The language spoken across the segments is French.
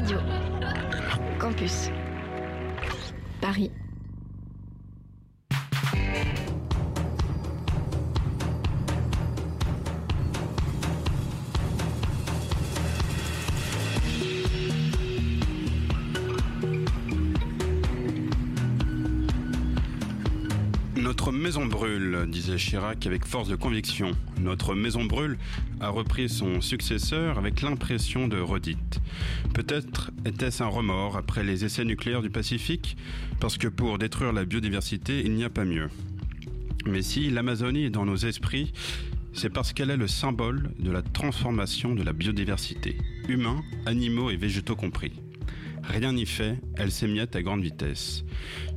Radio. Campus. Paris. Notre maison brûle, disait Chirac avec force de conviction. Notre maison brûle a repris son successeur avec l'impression de redite. Peut-être était-ce un remords après les essais nucléaires du Pacifique, parce que pour détruire la biodiversité, il n'y a pas mieux. Mais si l'Amazonie est dans nos esprits, c'est parce qu'elle est le symbole de la transformation de la biodiversité, humains, animaux et végétaux compris. Rien n'y fait, elle s'émiette à grande vitesse.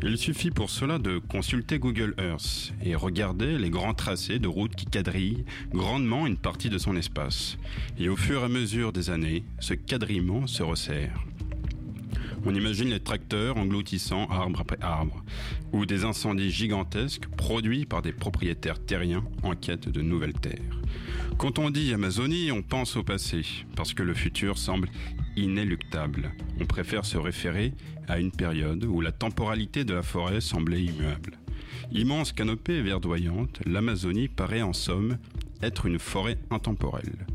Il suffit pour cela de consulter Google Earth et regarder les grands tracés de routes qui quadrillent grandement une partie de son espace. Et au fur et à mesure des années, ce quadrillement se resserre. On imagine les tracteurs engloutissant arbre après arbre, ou des incendies gigantesques produits par des propriétaires terriens en quête de nouvelles terres. Quand on dit Amazonie, on pense au passé, parce que le futur semble inéluctable. On préfère se référer à une période où la temporalité de la forêt semblait immuable. Immense canopée verdoyante, l'Amazonie paraît en somme être une forêt intemporelle.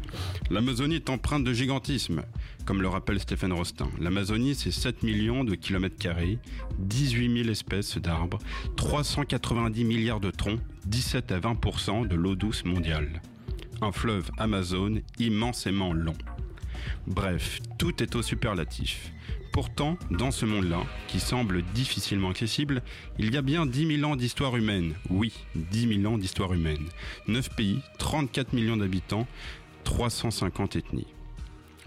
L'Amazonie est empreinte de gigantisme, comme le rappelle Stéphane Rostin. L'Amazonie, c'est 7 millions de kilomètres carrés, 18 000 espèces d'arbres, 390 milliards de troncs, 17 à 20% de l'eau douce mondiale. Un fleuve Amazone immensément long. Bref, tout est au superlatif. Pourtant, dans ce monde-là, qui semble difficilement accessible, il y a bien 10 000 ans d'histoire humaine. Oui, 10 000 ans d'histoire humaine. 9 pays, 34 millions d'habitants, 350 ethnies.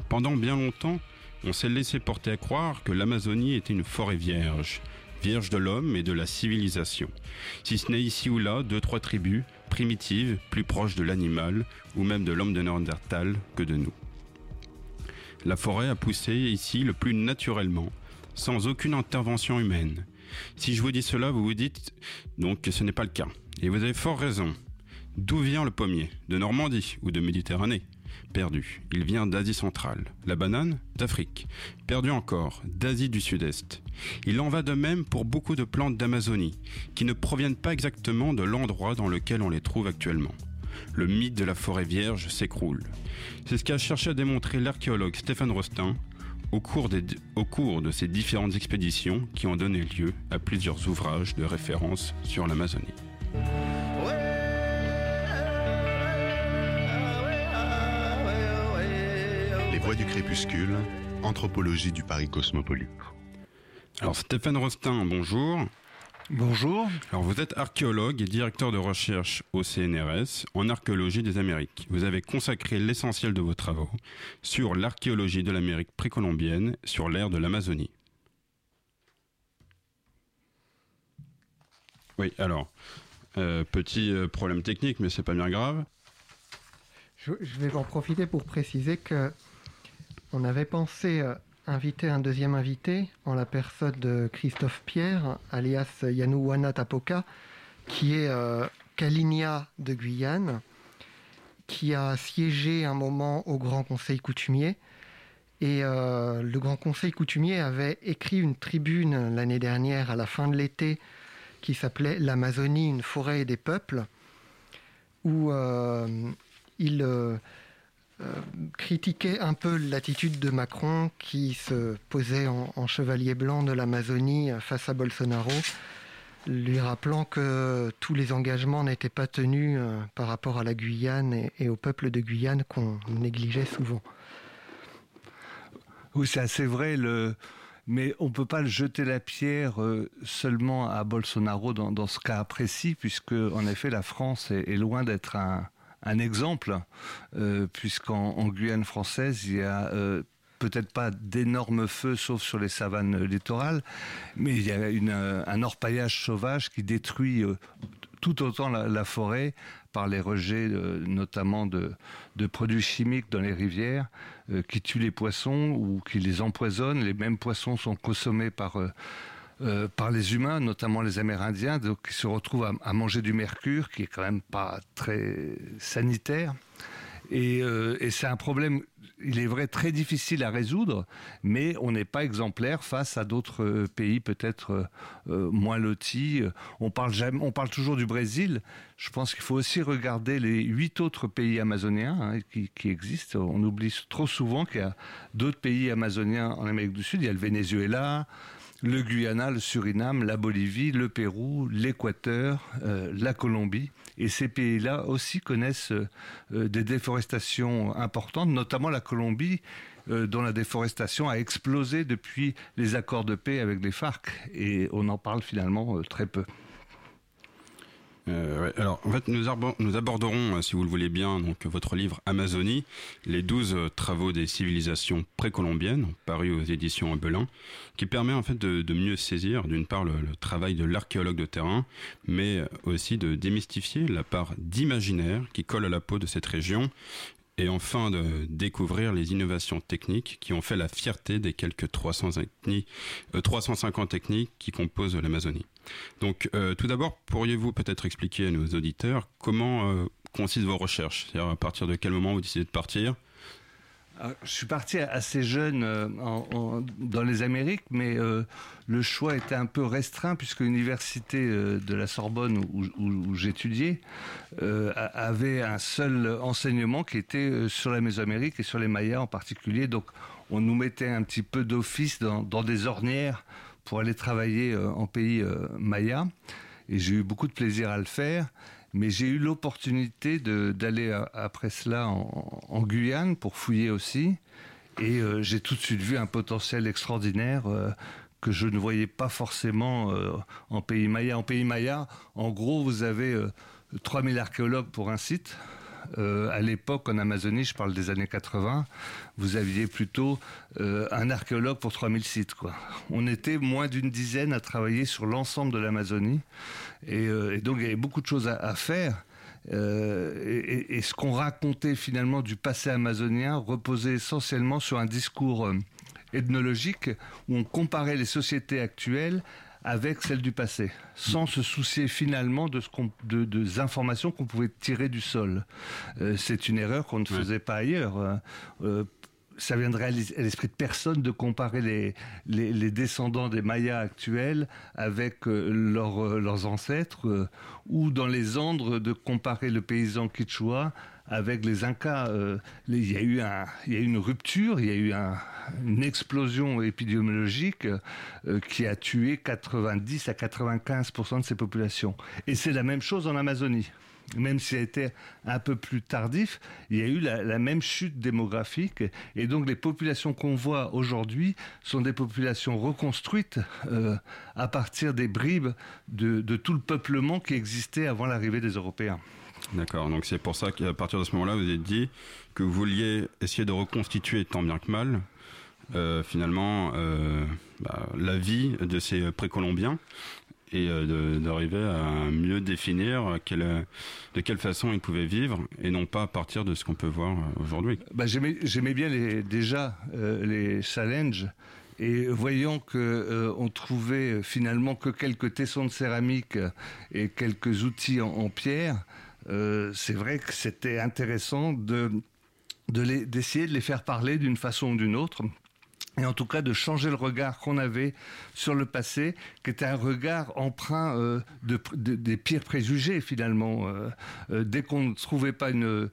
Pendant bien longtemps, on s'est laissé porter à croire que l'Amazonie était une forêt vierge, vierge de l'homme et de la civilisation. Si ce n'est ici ou là deux, trois tribus primitives, plus proches de l'animal, ou même de l'homme de Néandertal que de nous. La forêt a poussé ici le plus naturellement, sans aucune intervention humaine. Si je vous dis cela, vous vous dites donc que ce n'est pas le cas. Et vous avez fort raison. D'où vient le pommier? De Normandie ou de Méditerranée? Perdu. Il vient d'Asie centrale. La banane? D'Afrique. Perdu encore. D'Asie du Sud-Est. Il en va de même pour beaucoup de plantes d'Amazonie, qui ne proviennent pas exactement de l'endroit dans lequel on les trouve actuellement le mythe de la forêt vierge s'écroule. C'est ce qu'a cherché à démontrer l'archéologue Stéphane Rostin au cours, au cours de ces différentes expéditions qui ont donné lieu à plusieurs ouvrages de référence sur l'Amazonie. Les voix du crépuscule, anthropologie du Paris cosmopolite. Alors Stéphane Rostin, bonjour. Bonjour. Alors vous êtes archéologue et directeur de recherche au CNRS en archéologie des Amériques. Vous avez consacré l'essentiel de vos travaux sur l'archéologie de l'Amérique précolombienne sur l'ère de l'Amazonie. Oui, alors, euh, petit euh, problème technique, mais c'est pas bien grave. Je, vais en profiter pour préciser que on avait pensé euh, invité un deuxième invité en la personne de Christophe Pierre, alias Yanouana Tapoka, qui est euh, de Guyane, qui a siégé un moment au Grand Conseil coutumier. Et euh, le Grand Conseil coutumier avait écrit une tribune l'année dernière, à la fin de l'été, qui s'appelait L'Amazonie, une forêt des peuples, où euh, il critiquait un peu l'attitude de Macron qui se posait en, chevalier blanc de l'Amazonie face à Bolsonaro, lui rappelant que tous les engagements n'étaient pas tenus euh, par rapport à la Guyane et, au peuple de Guyane qu'on négligeait souvent. Oui, c'est assez vrai. Le... Mais on ne peut pas jeter la pierre euh, seulement à Bolsonaro dans, ce cas précis, puisque en effet la France est loin d'être un, un exemple, euh, puisqu'en Guyane française, il y a euh, peut-être pas d'énormes feux, sauf sur les savanes littorales, mais il y a euh, un orpaillage sauvage qui détruit tout autant la, forêt par les rejets notamment de, produits chimiques dans les rivières qui tuent les poissons ou qui les empoisonnent. Les mêmes poissons sont consommés par par les humains, notamment les Amérindiens, qui se retrouvent à, manger du mercure, qui est quand même pas très sanitaire. Et, et c'est un problème il est vrai, très difficile à résoudre, mais on n'est pas exemplaire face à d'autres euh, pays peut-être euh, euh, moins lotis. On parle, toujours du Brésil. Je pense qu'il faut aussi regarder les huit autres pays amazoniens hein, qui, existent. On oublie trop souvent qu'il y a d'autres pays amazoniens en Amérique du Sud. Il y a le Venezuela, le Guyana, le Suriname, la Bolivie, le Pérou, l'Équateur, euh, la Colombie. Et ces pays-là aussi connaissent euh, des déforestations importantes, notamment la Colombie, euh, dont la déforestation a explosé depuis les accords de paix avec les FARC. Et on en parle finalement très peu. Euh, alors, nous, aborderons, euh, si vous le voulez bien, donc votre livre Amazonie, les 12 euh, travaux des civilisations précolombiennes, paru aux éditions Belin, qui permet en fait de, mieux saisir, d'une part, le, travail de l'archéologue de terrain, mais aussi de démystifier la part d'imaginaire qui colle à la peau de cette région et enfin de découvrir les innovations techniques qui ont fait la fierté des quelques 300 350 techniques qui composent l'Amazonie. Donc, euh, tout d'abord, pourriez-vous peut-être expliquer à nos auditeurs comment euh, consistent vos recherches? C'est-à-dire à partir de quel moment vous décidez de partir? Ah, je suis parti assez jeune euh, dans les Amériques, mais le choix était un peu restreint puisque l'université de la Sorbonne où, j'étudiais avait un seul enseignement qui était sur la Mésoamérique et sur les Mayas en particulier. Donc on nous mettait un petit peu d'office dans, des ornières pour aller travailler euh, en pays euh, maya. Et j'ai eu beaucoup de plaisir à le faire. Mais j'ai eu l'opportunité d'aller euh, après cela en, Guyane pour fouiller aussi. Et j'ai tout de suite vu un potentiel extraordinaire que je ne voyais pas forcément en pays maya. En pays maya, en gros, vous avez 3000 archéologues pour un site. Euh, à l'époque, en Amazonie, je parle des années 80, vous aviez plutôt euh, un archéologue pour 3000 sites. On était moins d'une dizaine à travailler sur l'ensemble de l'Amazonie. Et, euh, donc, il y avait beaucoup de choses à, faire. Et, ce qu'on racontait finalement du passé amazonien reposait essentiellement sur un discours ethnologique où on comparait les sociétés actuelles avec celle du passé, sans se soucier finalement de, ce de, des informations qu'on pouvait tirer du sol. Euh, c'est une erreur qu'on ne faisait pas ailleurs. Euh, euh, ça viendrait à l'esprit de personne de comparer les, les, descendants des Mayas actuels avec leurs ancêtres, ou dans les Andes de comparer le paysan quichua avec les Incas. il, y a eu un, il y a eu une rupture, il y a eu un, une explosion épidémiologique euh, qui a tué 90 à 95% de ces populations. Et c'est la même chose en Amazonie même si ça a été un peu plus tardif, il y a eu la, même chute démographique. Et donc les populations qu'on voit aujourd'hui sont des populations reconstruites euh, à partir des bribes de, tout le peuplement qui existait avant l'arrivée des Européens. D'accord, donc c'est pour ça qu'à partir de ce moment-là, vous avez dit que vous vouliez essayer de reconstituer tant bien que mal euh, finalement euh, bah, la vie de ces précolombiens et euh, d'arriver à mieux définir de quelle façon ils pouvaient vivre et non pas à partir de ce qu'on peut voir aujourd'hui. Bah, J'aimais bien déjà les challenges et voyant que on trouvait finalement que quelques tessons de céramique et quelques outils en, pierre, c'est vrai que c'était intéressant de d'essayer de, de les faire parler d'une façon ou d'une autre et en tout cas de changer le regard qu'on avait sur le passé, qui était un regard emprunt euh, de, des pires préjugés finalement. Euh, euh, dès qu'on ne trouvait pas une,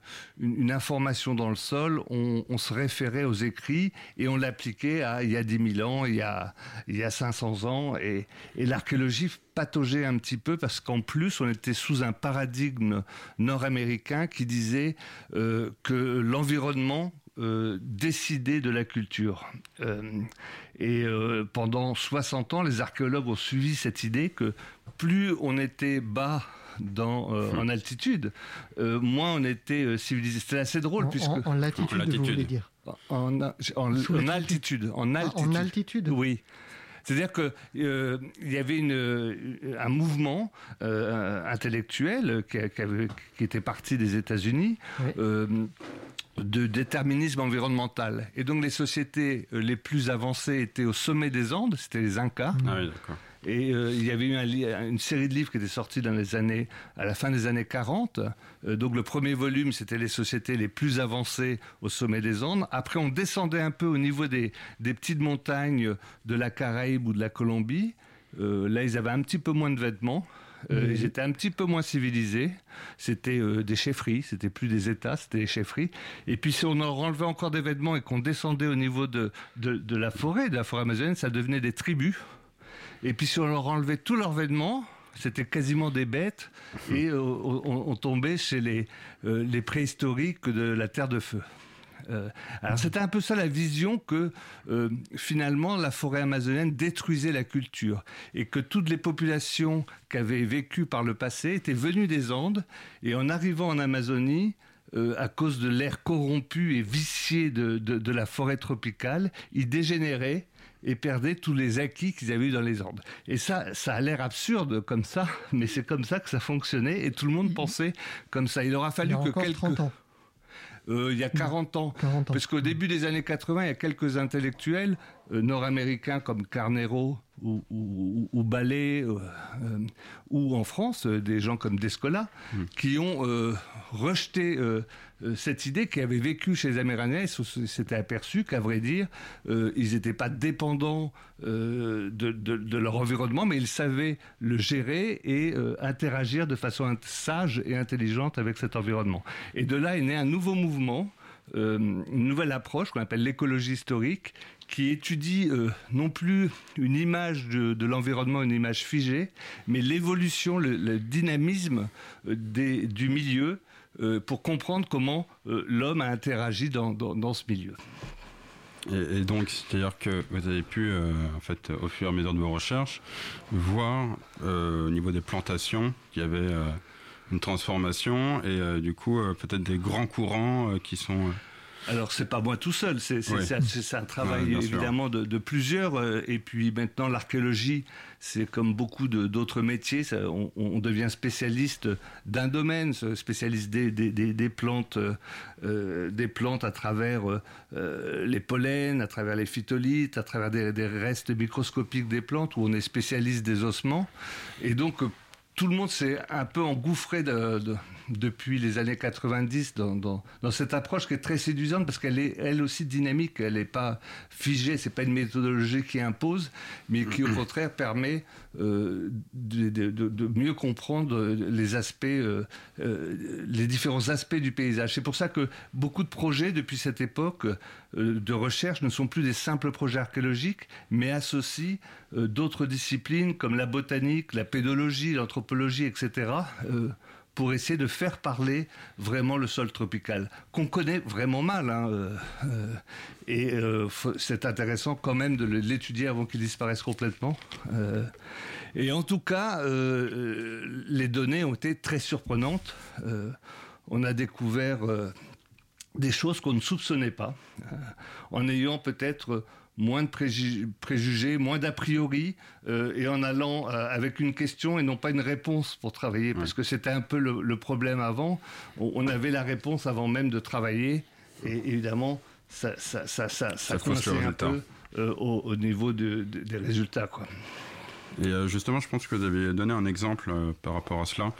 information dans le sol, on, on, se référait aux écrits et on l'appliquait à il y a 10 000 ans, il y a, il y a 500 ans, et, et l'archéologie pataugeait un petit peu parce qu'en plus on était sous un paradigme nord-américain qui disait que l'environnement euh, décider de la culture. Euh, et euh, pendant 60 ans, les archéologues ont suivi cette idée que plus on était bas dans, hmm. en altitude, moins on était civilisé. C'était assez drôle. En, puisque... en, latitude, vous voulez dire? En, altitude. En altitude. En altitude Oui. C'est-à-dire qu'il euh, y avait une, un mouvement intellectuel qui, qui, était parti des États-Unis de déterminisme environnemental. Et donc les sociétés euh, les plus avancées étaient au sommet des Andes, c'était les Incas. Ah Et euh, il y avait eu une série de livres qui étaient sortis dans les années, à la fin des années 40. Euh, donc le premier volume, c'était les sociétés les plus avancées au sommet des Andes. Après, on descendait un peu au niveau des, des petites montagnes de la Caraïbe ou de la Colombie. Euh, là, ils avaient un petit peu moins de vêtements. Ils étaient un petit peu moins civilisés. C'était des chefferies, c'était plus des États, c'était des chefferies. Et puis si on en enlevait encore des vêtements et qu'on descendait au niveau de, de, de, la forêt, de la forêt amazonienne, ça devenait des tribus. Et puis si on leur enlevait tous leurs vêtements, c'était quasiment des bêtes, et euh, on, tombait chez les, euh, les préhistoriques de la Terre de Feu. Euh, alors c'était un peu ça la vision que finalement la forêt amazonienne détruisait la culture. Et que toutes les populations qui avaient vécu par le passé étaient venues des Andes. Et en arrivant en Amazonie, à cause de l'air corrompu et vicié de, de, la forêt tropicale, ils dégénéraient et perdaient tous les acquis qu'ils avaient eu dans les Andes. Et ça, ça a l'air absurde comme ça, mais c'est comme ça que ça fonctionnait et tout le monde pensait comme ça. Il aura fallu que quelques... ans. Euh, il y a 40 ans. Parce qu'au début des années 80, il y a quelques intellectuels euh, nord-américains comme Carnero ou, ou, ou, Ballet, euh, ou en France, des gens comme Descola, hmm. qui ont rejeté euh, cette idée qui avait vécu chez les Amérindiens, ils s'étaient aperçus qu'à vrai dire, euh, ils n'étaient pas dépendants euh, de, leur environnement, mais ils savaient le gérer et interagir de façon sage et intelligente avec cet environnement. Et de là est né un nouveau mouvement, une nouvelle approche qu'on appelle l'écologie historique, qui étudie non plus une image de, l'environnement, une image figée, mais l'évolution, le, dynamisme du milieu euh, pour comprendre comment euh, l'homme a interagi dans, ce milieu. Et, donc, c'est-à-dire que vous avez pu, euh, en fait, au fur et à mesure de vos recherches, voir au niveau des plantations qu'il y avait une transformation et du coup peut-être des grands courants qui sont alors c'est pas moi tout seul, c'est un travail évidemment de, plusieurs. Euh, et puis maintenant l'archéologie, c'est comme beaucoup d'autres métiers, on, devient spécialiste d'un domaine, spécialiste des, des, plantes, euh, des plantes à travers euh, les pollens, à travers les phytolithes, à travers des, restes microscopiques des plantes, où on est spécialiste des ossements. Et donc tout le monde s'est un peu engouffré depuis les années 90 dans, cette approche qui est très séduisante parce qu'elle est elle aussi dynamique, elle n'est pas figée, c'est pas une méthodologie qui impose, mais qui au contraire permet euh, de, mieux comprendre les aspects, euh, euh, les différents aspects du paysage. C'est pour ça que beaucoup de projets depuis cette époque de recherche ne sont plus des simples projets archéologiques, mais associent d'autres disciplines comme la botanique, la pédologie, l'anthropologie etc., pour essayer de faire parler vraiment le sol tropical, qu'on connaît vraiment mal. Hein, euh, euh, et c'est intéressant quand même de l'étudier avant qu'il disparaisse complètement. et en tout cas, les données ont été très surprenantes. on a découvert des choses qu'on ne soupçonnait pas, en ayant peut-être moins de préjugés, moins d'a priori, euh, et en allant euh, avec une question et non pas une réponse pour travailler, parce que c'était un peu le, problème avant. On, avait la réponse avant même de travailler, et évidemment, ça, ça, ça, ça, ça un peu euh, au, niveau des résultats. Quoi. Et justement, je pense que vous avez donné un exemple par rapport à cela,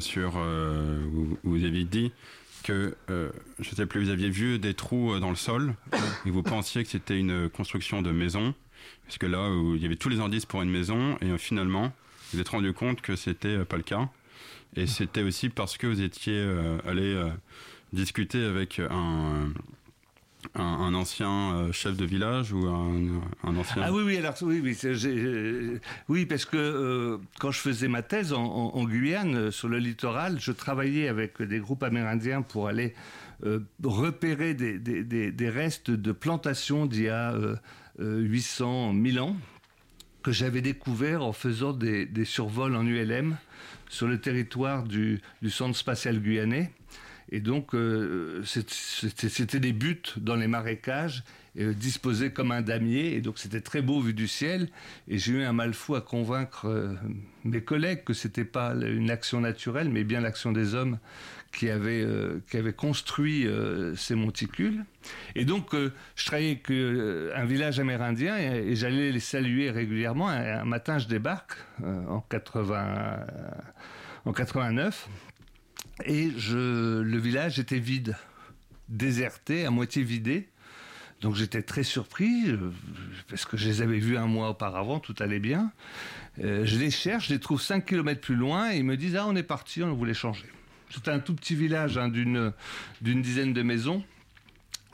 sur, où vous avez dit que, euh, je ne sais plus, vous aviez vu des trous euh, dans le sol et vous pensiez que c'était une construction de maison, parce que là, il y avait tous les indices pour une maison, et euh, finalement, vous êtes rendu compte que c'était pas le cas. Et c'était aussi parce que vous étiez allé discuter avec un, un, ancien euh, chef de village ou un, ancien Ah oui, oui, alors oui, oui, oui parce que euh, quand je faisais ma thèse en, Guyane, euh, sur le littoral, je travaillais avec des groupes amérindiens pour aller repérer des, des, restes de plantations d'il y a 800, 1000 ans que j'avais découvert en faisant des, survols en ULM sur le territoire du, du centre spatial guyanais. Et donc, euh, c'était des buttes dans les marécages, euh, disposés comme un damier. Et donc, c'était très beau vu du ciel. Et j'ai eu un mal fou à convaincre euh, mes collègues que c'était pas une action naturelle, mais bien l'action des hommes qui avaient, avaient construit ces monticules. Et donc, je travaillais avec un village amérindien et, j'allais les saluer régulièrement. Un, matin, je débarque en 80 en 89 et je, le village était vide, déserté, à moitié vidé. Donc j'étais très surpris, euh, parce que je les avais vus un mois auparavant, tout allait bien. Euh, je les cherche, je les trouve 5 km plus loin, et ils me disent, ah on est parti, on voulait changer. C'était un tout petit village hein, d'une dizaine de maisons.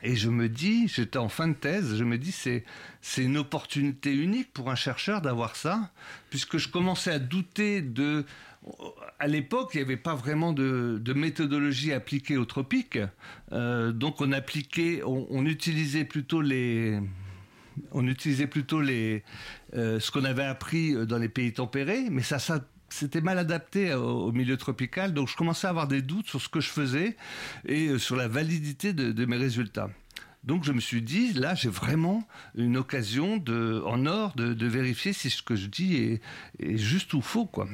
Et je me dis, j'étais en fin de thèse, je me dis c'est c'est une opportunité unique pour un chercheur d'avoir ça, puisque je commençais à douter de à l'époque, il n'y avait pas vraiment de, méthodologie appliquée aux tropiques. Euh, donc on appliquait, on, utilisait plutôt les, on utilisait plutôt les, euh, ce qu'on avait appris dans les pays tempérés, mais ça, ça c'était mal adapté au, milieu tropical. Donc je commençais à avoir des doutes sur ce que je faisais et euh, sur la validité de, mes résultats. Donc je me suis dit, là j'ai vraiment une occasion en or de, vérifier si ce que je dis est, juste ou faux. Quoi.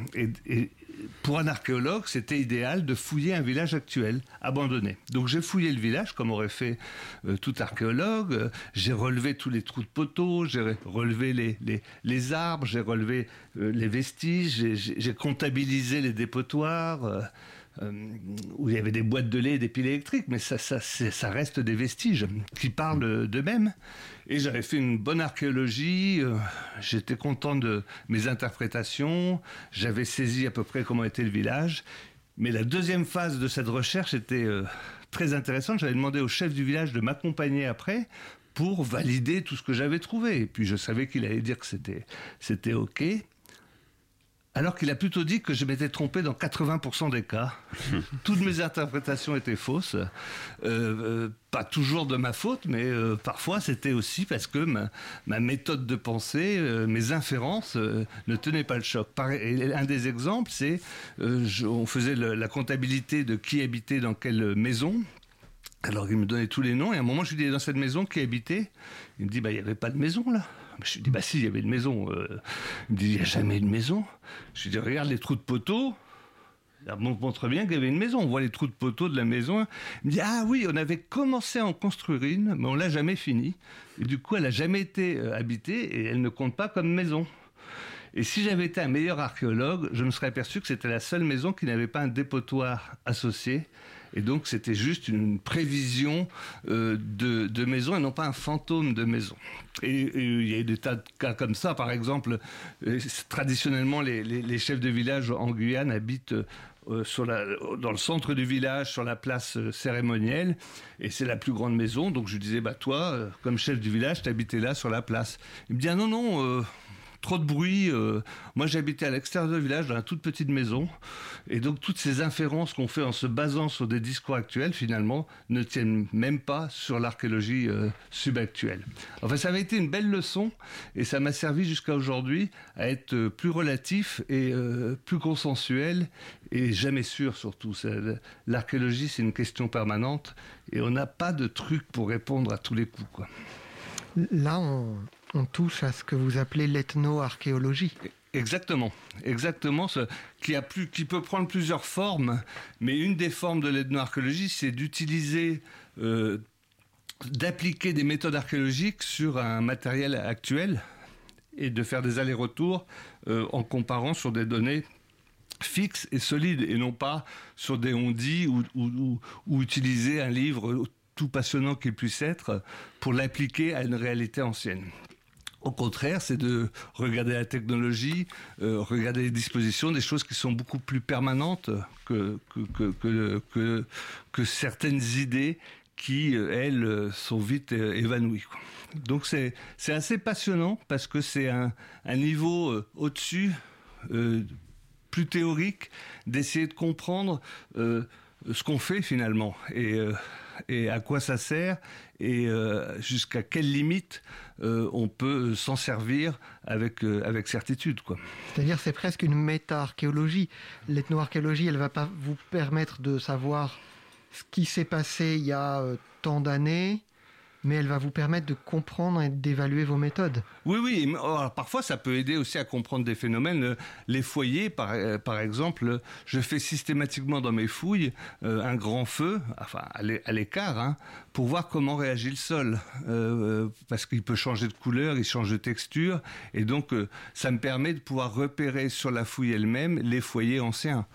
Pour un archéologue, c'était idéal de fouiller un village actuel, abandonné. Donc j'ai fouillé le village, comme aurait fait euh, tout archéologue. J'ai relevé tous les trous de poteaux, j'ai relevé les, les, arbres, j'ai relevé euh, les vestiges, j'ai comptabilisé les dépotoirs. Euh, où il y avait des boîtes de lait et des piles électriques, mais ça, ça, ça reste des vestiges qui parlent d'eux-mêmes. Et j'avais fait une bonne archéologie, euh, j'étais content de mes interprétations, j'avais saisi à peu près comment était le village. Mais la deuxième phase de cette recherche était euh, très intéressante. J'avais demandé au chef du village de m'accompagner après pour valider tout ce que j'avais trouvé. Et puis je savais qu'il allait dire que c'était, c'était OK alors qu'il a plutôt dit que je m'étais trompé dans 80% des cas. Toutes mes interprétations étaient fausses. Euh, euh, pas toujours de ma faute, mais euh, parfois c'était aussi parce que ma, méthode de pensée, mes inférences ne tenaient pas le choc. un des exemples, c'est on faisait la comptabilité de qui habitait dans quelle maison. Alors il me donnait tous les noms et à un moment je lui dis dans cette maison qui habitait? Il me dit bah il n'y avait pas de maison là. Je lui dis, bah si, il y avait une maison. Euh. Il me dit, il n'y a jamais une maison. Je lui dis, regarde les trous de poteaux. Ça montre bien qu'il y avait une maison. On voit les trous de poteaux de la maison. Il me dit, ah oui, on avait commencé à en construire une, mais on l'a jamais finie. Du coup, elle n'a jamais été euh, habitée et elle ne compte pas comme maison. Et si j'avais été un meilleur archéologue, je me serais aperçu que c'était la seule maison qui n'avait pas un dépotoir associé et donc, c'était juste une prévision euh, de, maison et non pas un fantôme de maison. Et, il y a des tas de cas comme ça. Par exemple, euh, traditionnellement, les, chefs de village en Guyane habitent euh, dans le centre du village, sur la place cérémonielle, et c'est la plus grande maison. Donc je lui disais, bah toi, comme chef du village, t'habitais là sur la place. Il me dit, ah non, non, trop de bruit. Euh, moi, j'habitais à l'extérieur du village, dans une toute petite maison. Et donc, toutes ces inférences qu'on fait en se basant sur des discours actuels, finalement, ne tiennent même pas sur l'archéologie euh, subactuelle. Enfin, ça avait été une belle leçon et ça m'a servi jusqu'à aujourd'hui à être euh, plus relatif et plus consensuel et jamais sûr surtout. L'archéologie, c'est une question permanente et on n'a pas de truc pour répondre à tous les coups. Là, on, on touche à ce que vous appelez l'ethno-archéologie. Exactement, exactement, qui, peut prendre plusieurs formes, mais une des formes de l'ethno-archéologie, c'est d'utiliser, euh, d'appliquer des méthodes archéologiques sur un matériel actuel et de faire des allers-retours euh, en comparant sur des données fixes et solides et non pas sur des ondits ou, ou utiliser un livre tout passionnant qu'il puisse être pour l'appliquer à une réalité ancienne. Au contraire, c'est de regarder la technologie, euh, regarder les dispositions, des choses qui sont beaucoup plus permanentes que, que, certaines idées qui, euh, elles, sont vite euh, évanouies. Donc c'est assez passionnant parce que c'est un, niveau au-dessus, plus théorique, d'essayer de comprendre ce qu'on fait finalement. Et à quoi ça sert et euh, jusqu'à quelle limite euh, on peut s'en servir avec, euh, avec certitude. C'est-à-dire c'est presque une méta-archéologie. L'ethno-archéologie, elle ne va pas vous permettre de savoir ce qui s'est passé il y a tant d'années, mais elle va vous permettre de comprendre et d'évaluer vos méthodes. Oui, oui. parfois, ça peut aider aussi à comprendre des phénomènes. Les foyers, par, euh, par exemple, je fais systématiquement dans mes fouilles euh, un grand feu, enfin à l'écart, hein, pour voir comment réagit le sol, euh, parce qu'il peut changer de couleur, il change de texture, et donc ça me permet de pouvoir repérer sur la fouille elle-même les foyers anciens.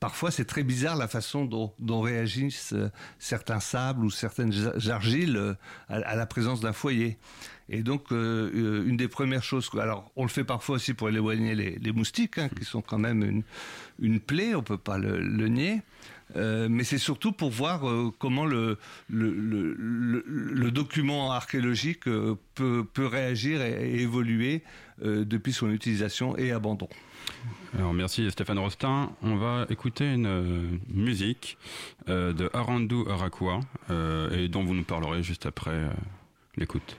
parfois, c'est très bizarre la façon dont réagissent certains sables ou certaines argiles euh, à, la présence d'un foyer. Et donc, euh, euh, une des premières choses, alors on le fait parfois aussi pour éloigner les, moustiques, hein, qui sont quand même une, une plaie, on peut pas le, nier. Mais c'est surtout pour voir comment le, document archéologique peut, peut, réagir et, évoluer depuis son utilisation et abandon. Alors merci Stéphane Rostin. On va écouter une euh, musique euh, de Arandu Arakwa euh, et dont vous nous parlerez juste après l'écoute.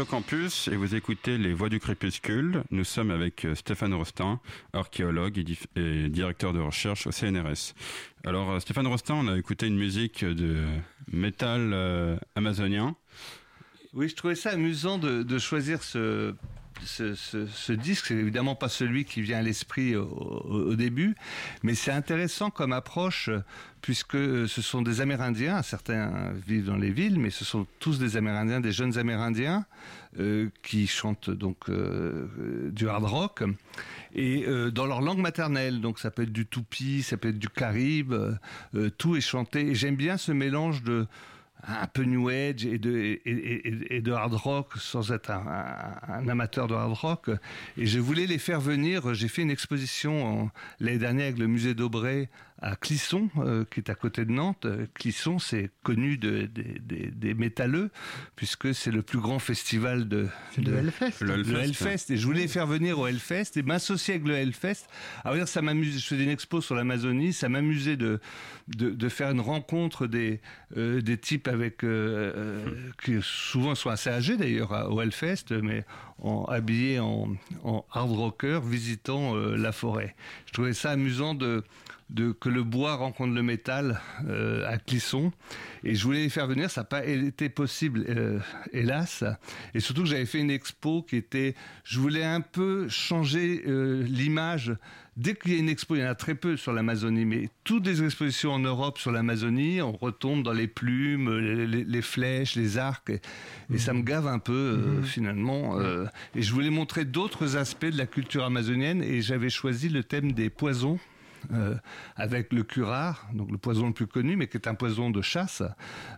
Radio Campus et vous écoutez Les Voix du Crépuscule. Nous sommes avec euh, Stéphane Rostin, archéologue et, directeur de recherche au CNRS. Alors euh, Stéphane Rostin, on a écouté une musique de métal euh, amazonien. Oui, je trouvais ça amusant de choisir ce ce, disque, c'est évidemment pas celui qui vient à l'esprit au, début, mais c'est intéressant comme approche puisque ce sont des Amérindiens, certains vivent dans les villes, mais ce sont tous des Amérindiens, des jeunes Amérindiens euh, qui chantent donc euh, du hard rock et euh, dans leur langue maternelle. Donc ça peut être du Tupi, ça peut être du Caribe, tout est chanté. J'aime bien ce mélange de un peu new age et de, et, de hard rock sans être un, amateur de hard rock. Et je voulais les faire venir. J'ai fait une exposition l'année dernière avec le musée d'Aubray à Clisson, euh, qui est à côté de Nantes. Clisson, c'est connu de, des métalleux, puisque c'est le plus grand festival de... de Hellfest. Le Hellfest. Et je voulais faire venir au Hellfest et m'associer avec le Hellfest. À dire, ça m'amuse. Je faisais une expo sur l'Amazonie. Ça m'amusait de, de, faire une rencontre des, euh, des types avec... Euh, qui souvent sont assez âgés d'ailleurs au Hellfest, mais en, habillés en, hard rocker visitant la forêt. Je trouvais ça amusant de que le bois rencontre le métal euh, à Clisson. Et je voulais les faire venir, ça n'a pas été possible, euh, hélas. Et surtout que j'avais fait une expo qui était... Je voulais un peu changer euh, l'image. Dès qu'il y a une expo, il y en a très peu sur l'Amazonie, mais toutes les expositions en Europe sur l'Amazonie, on retombe dans les plumes, les, flèches, les arcs, et, ça me gave un peu mmh. finalement. et je voulais montrer d'autres aspects de la culture amazonienne, et j'avais choisi le thème des poisons. Euh, avec le curare, donc le poison le plus connu, mais qui est un poison de chasse.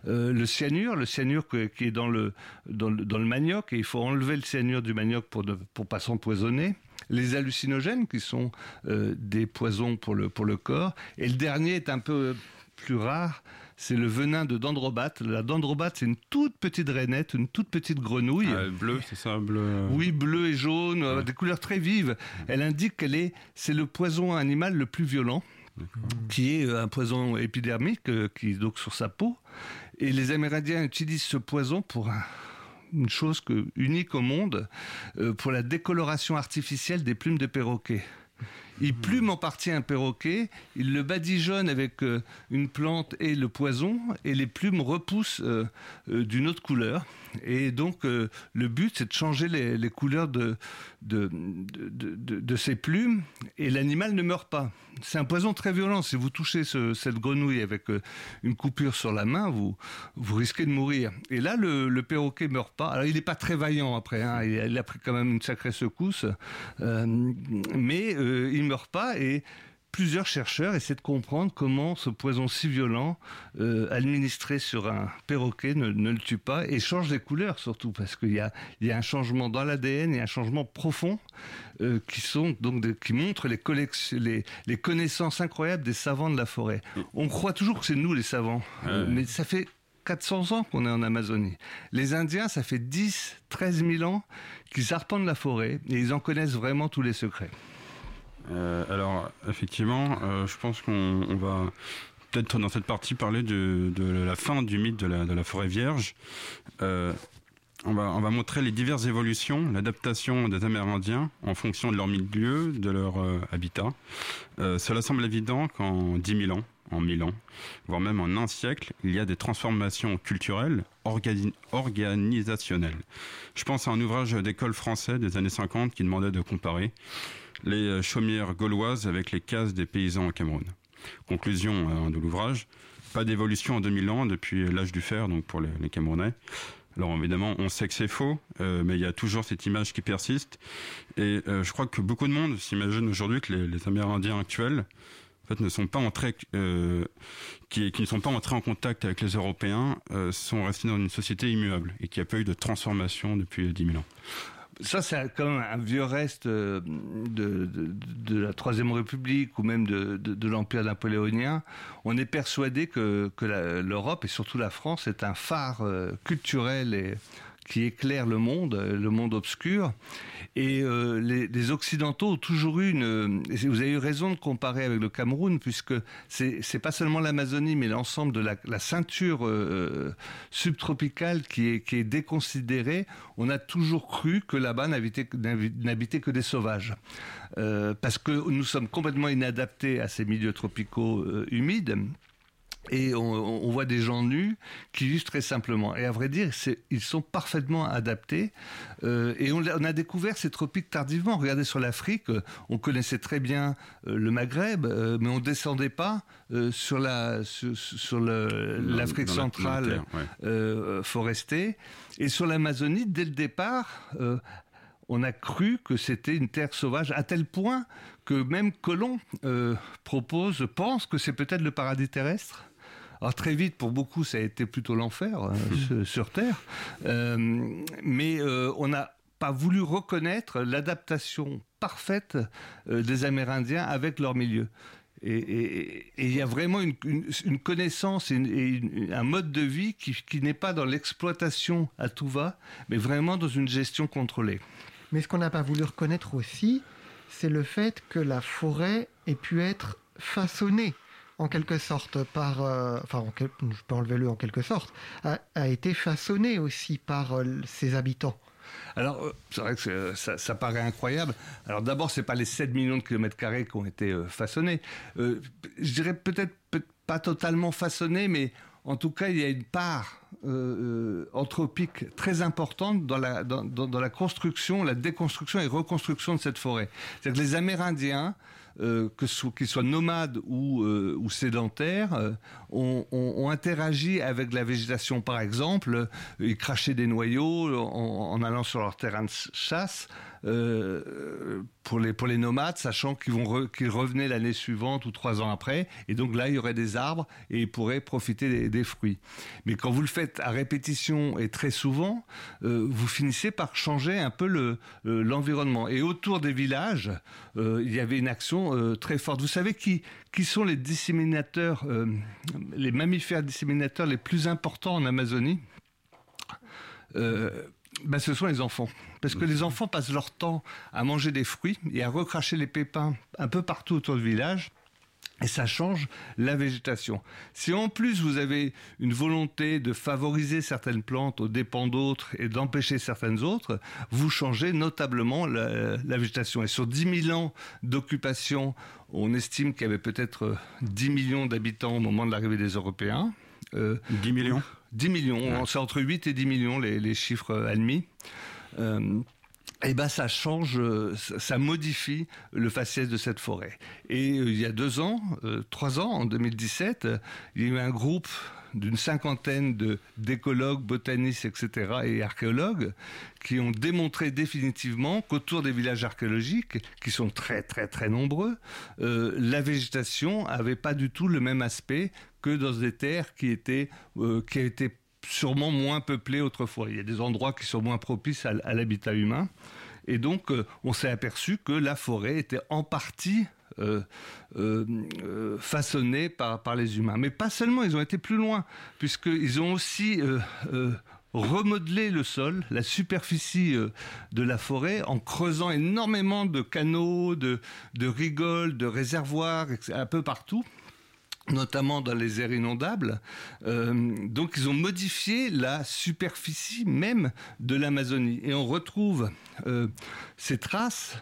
Euh, le cyanure, le cyanure qui est dans le, dans le, manioc, et il faut enlever le cyanure du manioc pour ne pour pas s'empoisonner les hallucinogènes qui sont euh, des poisons pour le, pour le corps. Et le dernier est un peu plus rare, c'est le venin de dendrobate. La dendrobate, c'est une toute petite rainette, une toute petite grenouille. Ah, bleu, c'est ça, bleu. Oui, bleu et jaune, euh, des couleurs très vives. Elle indique qu'elle est, c'est le poison animal le plus violent, qui est euh, un poison épidermique euh, qui est donc sur sa peau. Et les Amérindiens utilisent ce poison pour une chose que, unique au monde, pour la décoloration artificielle des plumes de perroquet. Il plume en partie un perroquet, il le badigeonne avec euh, une plante et le poison, et les plumes repoussent euh, euh, d'une autre couleur. Et donc, le but, c'est de changer les, couleurs de, de, de, ces plumes, et l'animal ne meurt pas. C'est un poison très violent. Si vous touchez cette grenouille avec une coupure sur la main, vous, vous risquez de mourir. Et là, le, le perroquet meurt pas. Alors, il n'est pas très vaillant après. Hein. Il, a pris quand même une sacrée secousse, mais il il meurt pas et plusieurs chercheurs essaient de comprendre comment ce poison si violent, euh, administré sur un perroquet, ne, le tue pas et change les couleurs surtout, parce qu'il y a, y a un changement dans l'ADN et un changement profond euh, qui, sont, donc qui montrent les, les, les, connaissances incroyables des savants de la forêt. On croit toujours que c'est nous les savants, euh, mais ça fait 400 ans qu'on est en Amazonie. Les Indiens, ça fait 10, 13 000 ans qu'ils arpentent la forêt et ils en connaissent vraiment tous les secrets. Euh, alors, effectivement, euh, je pense qu'on va peut-être dans cette partie parler de, la fin du mythe de la, forêt vierge. Euh, on, va, on va montrer les diverses évolutions, l'adaptation des Amérindiens en fonction de leur milieu, de leur habitat. cela semble évident qu'en 10 000 ans, en 1000 ans, voire même en un siècle, il y a des transformations culturelles, organisationnelles. Je pense à un ouvrage d'école français des années 50 qui demandait de comparer les euh, chaumières gauloises avec les cases des paysans au Cameroun. Conclusion euh, de l'ouvrage, pas d'évolution en 2000 ans depuis l'âge du fer, donc pour les, Camerounais. Alors évidemment, on sait que c'est faux, euh, mais il y a toujours cette image qui persiste. Et je crois que beaucoup de monde s'imagine aujourd'hui que les, Amérindiens actuels en fait, ne sont pas entrés, qui, qui, ne sont pas entrés en contact avec les Européens, sont restés dans une société immuable et qui a pas eu de transformation depuis 10 000 ans ça, c'est quand même un vieux reste euh, de, la Troisième République ou même de, de l'Empire napoléonien. On est persuadé que, que l'Europe et surtout la France est un phare euh, culturel et qui éclaire le monde, le monde obscur. Et euh, les, Occidentaux ont toujours eu une. Vous avez eu raison de comparer avec le Cameroun, puisque c'est pas seulement l'Amazonie, mais l'ensemble de la, ceinture euh, subtropicale qui est, qui est déconsidérée. On a toujours cru que là-bas n'habitaient que des sauvages. Euh, parce que nous sommes complètement inadaptés à ces milieux tropicaux humides. Et on, voit des gens nus qui vivent très simplement. Et à vrai dire, ils sont parfaitement adaptés. Euh, et on, a découvert ces tropiques tardivement. Regardez sur l'Afrique, on connaissait très bien euh, le Maghreb, euh, mais on descendait pas sur la sur, l'Afrique centrale forestée. Et sur l'Amazonie, dès le départ, on a cru que c'était une terre sauvage, à tel point que même Colomb propose, pense que c'est peut-être le paradis terrestre. Alors très vite, pour beaucoup, ça a été plutôt l'enfer euh, sur Terre. Euh, mais euh, on n'a pas voulu reconnaître l'adaptation parfaite des Amérindiens avec leur milieu. Et il y a vraiment une, connaissance et, un mode de vie qui, qui n'est pas dans l'exploitation à tout va, mais vraiment dans une gestion contrôlée. Mais ce qu'on n'a pas voulu reconnaître aussi, c'est le fait que la forêt ait pu être façonnée en quelque sorte par, euh, enfin, je peux enlever le en quelque sorte, a, été façonné aussi par euh, ses habitants. Alors, euh, c'est vrai que ça, paraît incroyable. Alors, d'abord, c'est pas les 7 millions de kilomètres carrés qui ont été façonnés. je dirais peut-être pas totalement façonnés, mais en tout cas, il y a une part anthropique très importante dans la, dans, dans, la construction, la déconstruction et reconstruction de cette forêt. C'est-à-dire que les Amérindiens euh, que qu'ils soient nomades ou, euh, ou sédentaires, euh, ont, interagi avec la végétation, par exemple. Ils crachaient des noyaux en, allant sur leur terrain de chasse. Pour, les, pour les nomades, sachant qu'ils vont qu'ils revenaient l'année suivante ou trois ans après, et donc là il y aurait des arbres et ils pourraient profiter des, fruits. Mais quand vous le faites à répétition et très souvent, vous finissez par changer un peu le l'environnement. Et autour des villages, il y avait une action euh, très forte. Vous savez qui, qui sont les disséminateurs, euh, les mammifères disséminateurs les plus importants en Amazonie? Euh, ben, ce sont les enfants. Parce que les enfants passent leur temps à manger des fruits et à recracher les pépins un peu partout autour du village et ça change la végétation. Si en plus vous avez une volonté de favoriser certaines plantes aux dépens d'autres et d'empêcher certaines autres, vous changez notablement la, végétation. Et sur 10 000 ans d'occupation, on estime qu'il y avait peut-être 10 millions d'habitants au moment de l'arrivée des Européens. 10 euh, millions? 10 millions, c'est entre 8 et 10 millions les, chiffres admis. Euh, eh ben ça change, euh, ça modifie le faciès de cette forêt. Et euh, il y a deux ans, euh, trois ans, en 2017, il y a eu un groupe d'une cinquantaine de d'écologues, botanistes, etc. et archéologues qui ont démontré définitivement qu'autour des villages archéologiques, qui sont très très très nombreux, la végétation avait pas du tout le même aspect que dans des terres qui étaient qui étaient sûrement moins peuplées autrefois. Il y a des endroits qui sont moins propices à, l'habitat humain. Et donc, euh, on s'est aperçu que la forêt était en partie euh, euh, façonnée par, par les humains. Mais pas seulement, ils ont été plus loin, puisqu'ils ont aussi remodelé le sol, la superficie de la forêt, en creusant énormément de canaux, de, de rigoles, de réservoirs, un peu partout notamment dans les aires inondables. Euh, donc ils ont modifié la superficie même de l'Amazonie. Et on retrouve euh, ces traces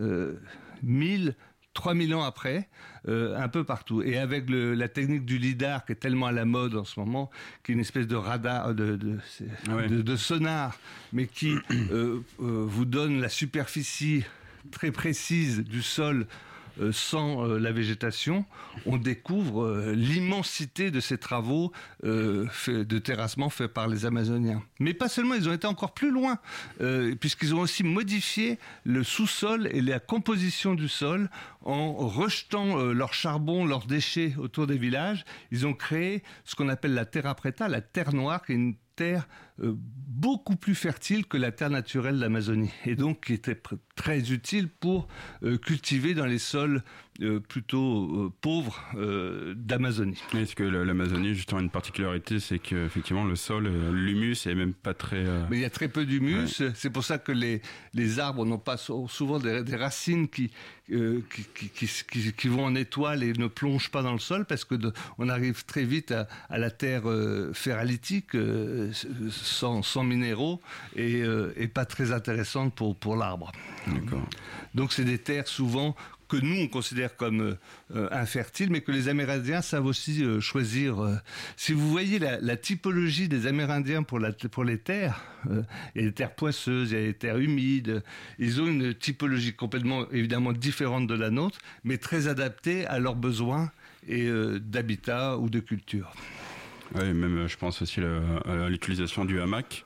euh, 1000, 3000 ans après, euh, un peu partout. Et avec le, la technique du lidar qui est tellement à la mode en ce moment, qui est une espèce de radar, de, de, de, de sonar, mais qui vous donne la superficie très précise du sol sans euh, la végétation, on découvre euh, l'immensité de ces travaux de terrassement faits par les Amazoniens. Mais pas seulement, ils ont été encore plus loin, puisqu'ils ont aussi modifié le sous-sol et la composition du sol en rejetant leur charbon, leurs déchets autour des villages. Ils ont créé ce qu'on appelle la terra preta, la terre noire, qui est une terre beaucoup plus fertile que la terre naturelle d'Amazonie et donc qui était très utile pour cultiver dans les sols plutôt pauvres d'Amazonie. Est-ce que l'Amazonie, justement, une particularité, c'est qu'effectivement le sol, l'humus est même pas très... Mais il y a très peu d'humus, c'est pour ça que les, les arbres n'ont pas souvent des, des racines qui, euh, qui, vont en étoile et ne plongent pas dans le sol parce que on arrive très vite à, la terre euh, ferralitique euh, sans, minéraux et, pas très intéressante pour, pour l'arbre. Donc c'est des terres souvent que nous on considère comme euh, euh, infertiles, mais que les Amérindiens savent aussi euh, choisir. si vous voyez la, typologie des Amérindiens pour, la, pour les terres, il y a des terres poisseuses, il y a des terres humides, ils ont une typologie complètement évidemment différente de la nôtre, mais très adaptée à leurs besoins et d'habitat ou de culture. Oui, même je pense aussi à l'utilisation du hamac.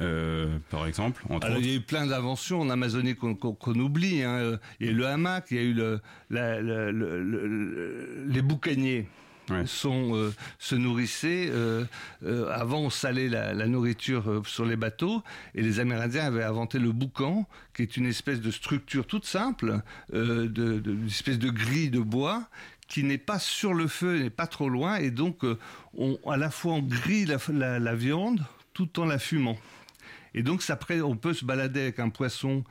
Euh, par exemple. il y a eu plein d'inventions en Amazonie qu'on oublie. Hein. Il y a eu le hamac, il y a eu le, les boucaniers. Sont, euh, se nourrissaient. Euh, avant, on salait la, nourriture sur les bateaux, et les Amérindiens avaient inventé le boucan, qui est une espèce de structure toute simple, de, de, une espèce de grille de bois qui n'est pas sur le feu, n'est pas trop loin, et donc on, à la fois on grille la viande tout en la fumant. Et donc, ça, on peut se balader avec un poisson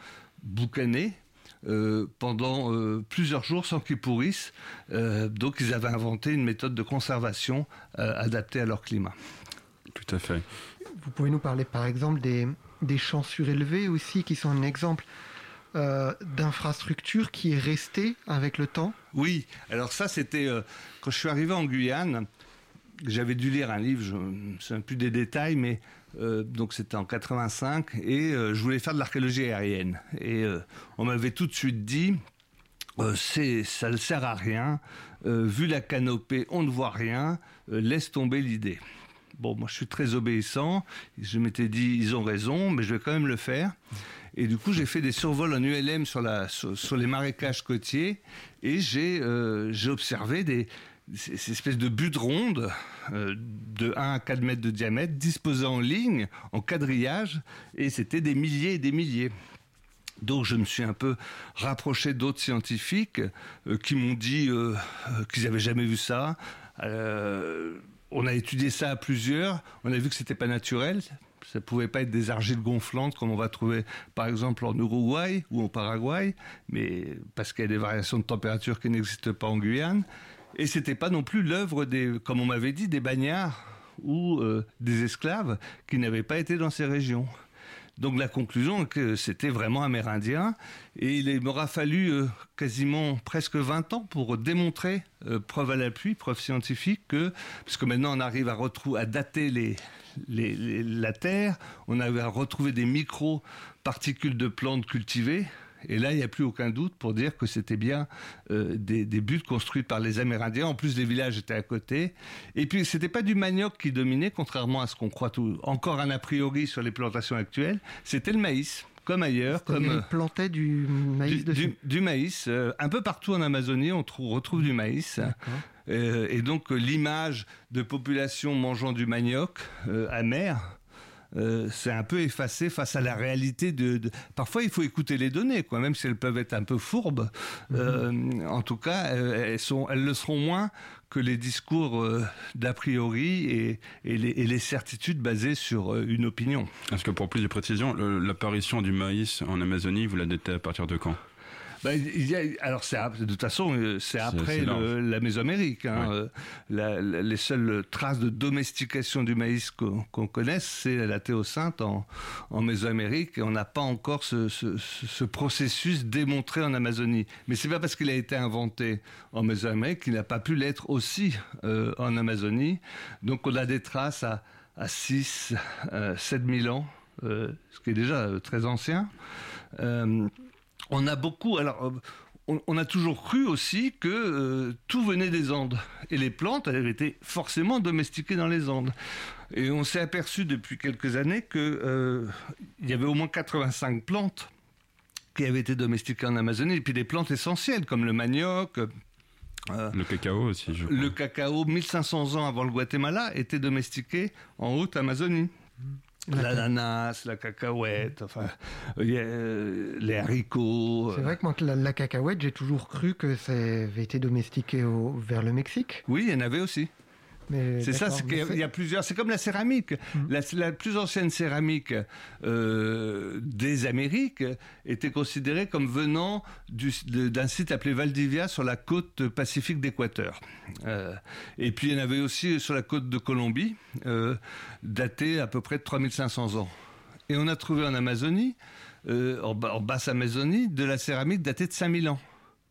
boucané, euh, pendant euh, plusieurs jours sans qu'il pourrisse. Euh, donc ils avaient inventé une méthode de conservation adaptée à leur climat. Tout à fait. Vous pouvez nous parler par exemple des, des champs surélevés aussi, qui sont un exemple d'infrastructure qui est restée avec le temps Oui, alors ça c'était quand je suis arrivé en Guyane, j'avais dû lire un livre, je ne sais plus des détails, mais euh, donc c'était en 85, et euh, je voulais faire de l'archéologie aérienne. Et euh, on m'avait tout de suite dit, ça ne sert à rien, vu la canopée, on ne voit rien, laisse tomber l'idée. Bon, moi je suis très obéissant, je m'étais dit, ils ont raison, mais je vais quand même le faire. Et du coup, j'ai fait des survols en ULM sur, les marécages côtiers, et j'ai, j'ai observé ces espèces de buttes rondes euh, de 1 à 4 mètres de diamètre disposées en ligne, en quadrillage, et c'était des milliers et des milliers. Donc je me suis un peu rapproché d'autres scientifiques euh, qui m'ont dit euh, qu'ils n'avaient jamais vu ça. on a étudié ça à plusieurs, on a vu que c'était pas naturel, ça pouvait pas être des argiles gonflantes comme on va trouver par exemple en Uruguay ou au Paraguay, mais parce qu'il y a des variations de température qui n'existent pas en Guyane. Et c'était pas non plus l'œuvre des, comme on m'avait dit, des bagnards ou euh, des esclaves qui n'avaient pas été dans ces régions. Donc la conclusion que c'était vraiment amérindien. Et il m'aura fallu euh, quasiment presque 20 ans pour démontrer, euh, preuve à l'appui, preuve scientifique, que, parce que maintenant on arrive à, à dater la terre, on arrive à retrouver des micro-particules de plantes cultivées, et là, il n'y a plus aucun doute pour dire que c'était bien euh, des, des, buts construits par les Amérindiens. En plus, les villages étaient à côté. Et puis, c'était pas du manioc qui dominait, contrairement à ce qu'on croit tout, encore un a priori sur les plantations actuelles. C'était le maïs comme ailleurs. Comme, ils plantaient du maïs du, du, maïs. Euh, un peu partout en Amazonie, on trouve, retrouve du maïs. Euh, et donc, l'image de population mangeant du manioc amer euh, c'est un peu effacé face à la réalité de, Parfois, il faut écouter les données, quoi, même si elles peuvent être un peu fourbes. Mhm. Euh, en tout cas, elles, sont, elles le seront moins que les discours euh, d'a priori et, et, les, et, les, certitudes basées sur une opinion. Est-ce que pour plus de précision, l'apparition du maïs en Amazonie, vous la datez à partir de quand? Ben, il y a, alors c'est de toute façon euh, c'est après la Mésoamérique. Hein, euh, les seules traces de domestication du maïs qu'on connaisse, c'est la théocinthe en, en Mésoamérique et on n'a pas encore ce, ce, ce, processus démontré en Amazonie. Mais c'est pas parce qu'il a été inventé en Mésoamérique qu'il n'a pas pu l'être aussi euh, en Amazonie. Donc on a des traces à, à 6, euh, 7 000 ans, euh, ce qui est déjà très ancien. Euh, on a beaucoup. Alors, euh, on, a toujours cru aussi que euh, tout venait des Andes. Et les plantes avaient été forcément domestiquées dans les Andes. Et on s'est aperçu depuis quelques années qu'il euh, y avait au moins 85 plantes qui avaient été domestiquées en Amazonie. Et puis des plantes essentielles comme le manioc. le cacao aussi, je crois. Le cacao, 1500 ans avant le Guatemala, était domestiqué en haute Amazonie. L'ananas, la cacahuète, enfin, euh, les haricots. C'est vrai que moi, la, cacahuète, j'ai toujours cru que ça avait été domestiqué vers le Mexique. Oui, il y en avait aussi. C'est ça, c'est qu'il y a plusieurs. C'est comme la céramique. Mm. La, plus ancienne céramique euh, des Amériques était considérée comme venant d'un site appelé Valdivia sur la côte pacifique d'Équateur. Euh, et puis il y en avait aussi sur la côte de Colombie, euh, datée à peu près de 3500 ans. Et on a trouvé en Amazonie, en, en basse Amazonie, de la céramique datée de 5000 ans.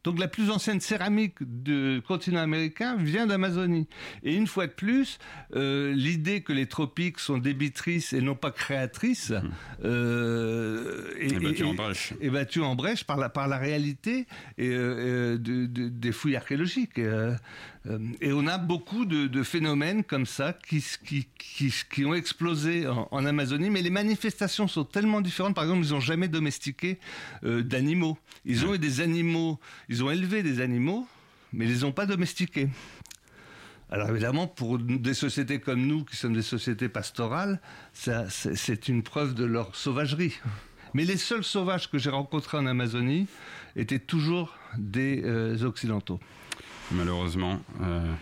Donc la plus ancienne céramique du continent américain vient d'Amazonie. Et une fois de plus, euh, l'idée que les tropiques sont débitrices et non pas créatrices mmh. euh, est, battue en brèche. Est battue en brèche par la, par la réalité et, euh, des fouilles archéologiques. Euh, et on a beaucoup de, phénomènes comme ça qui, qui, ont explosé en, Amazonie, mais les manifestations sont tellement différentes. Par exemple, ils n'ont jamais domestiqué euh, d'animaux. Ils ont eu des animaux, ils ont élevé des animaux, mais ils les ont pas domestiqués. Alors évidemment, pour des sociétés comme nous, qui sommes des sociétés pastorales, c'est une preuve de leur sauvagerie. Mais les seuls sauvages que j'ai rencontrés en Amazonie étaient toujours des euh, Occidentaux malheureusement, euh,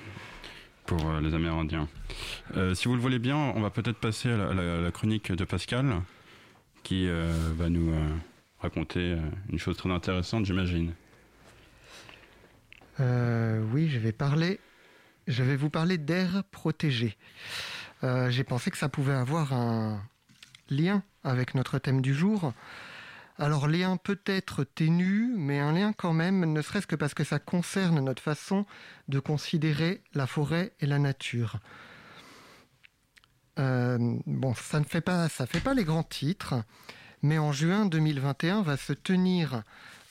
pour euh, les Amérindiens. Euh, si vous le voulez bien, on va peut-être passer à la, chronique de Pascal, qui va nous raconter une chose très intéressante, j'imagine. oui, je vais parler. Je vais vous parler d'air protégé. J'ai pensé que ça pouvait avoir un lien avec notre thème du jour. Alors lien peut-être ténu, mais un lien quand même, ne serait-ce que parce que ça concerne notre façon de considérer la forêt et la nature. Euh, bon, ça ne fait pas, ça fait pas les grands titres, mais en juin 2021 va se tenir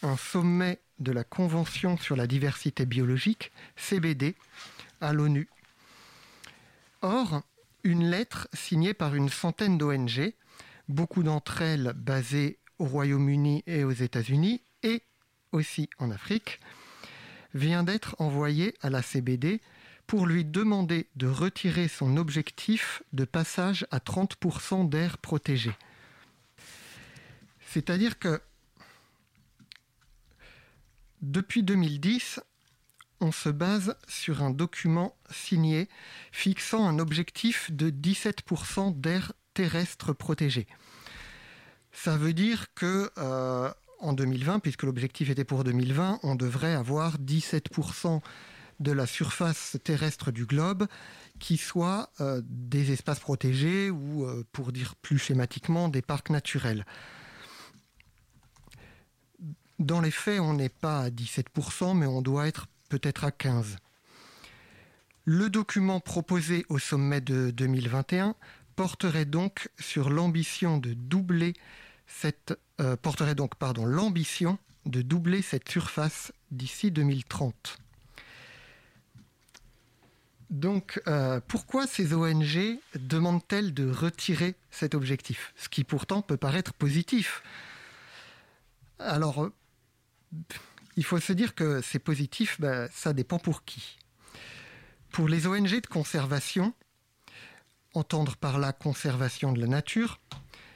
un sommet de la Convention sur la diversité biologique, CBD, à l'ONU. Or, une lettre signée par une centaine d'ONG, beaucoup d'entre elles basées au Royaume-Uni et aux États-Unis, et aussi en Afrique, vient d'être envoyé à la CBD pour lui demander de retirer son objectif de passage à 30% d'air protégé. C'est-à-dire que depuis 2010, on se base sur un document signé fixant un objectif de 17% d'air terrestre protégé. Ça veut dire que euh, en 2020, puisque l'objectif était pour 2020, on devrait avoir 17% de la surface terrestre du globe qui soit euh, des espaces protégés ou, euh, pour dire plus schématiquement, des parcs naturels. Dans les faits, on n'est pas à 17%, mais on doit être peut-être à 15%. Le document proposé au sommet de 2021 porterait donc sur l'ambition de doubler cette, euh, porterait donc pardon, l'ambition de doubler cette surface d'ici 2030. Donc, euh, pourquoi ces ONG demandent-elles de retirer cet objectif? Ce qui pourtant peut paraître positif. Alors, euh, il faut se dire que c'est positif, ben, ça dépend pour qui. Pour les ONG de conservation, entendre par la conservation de la nature,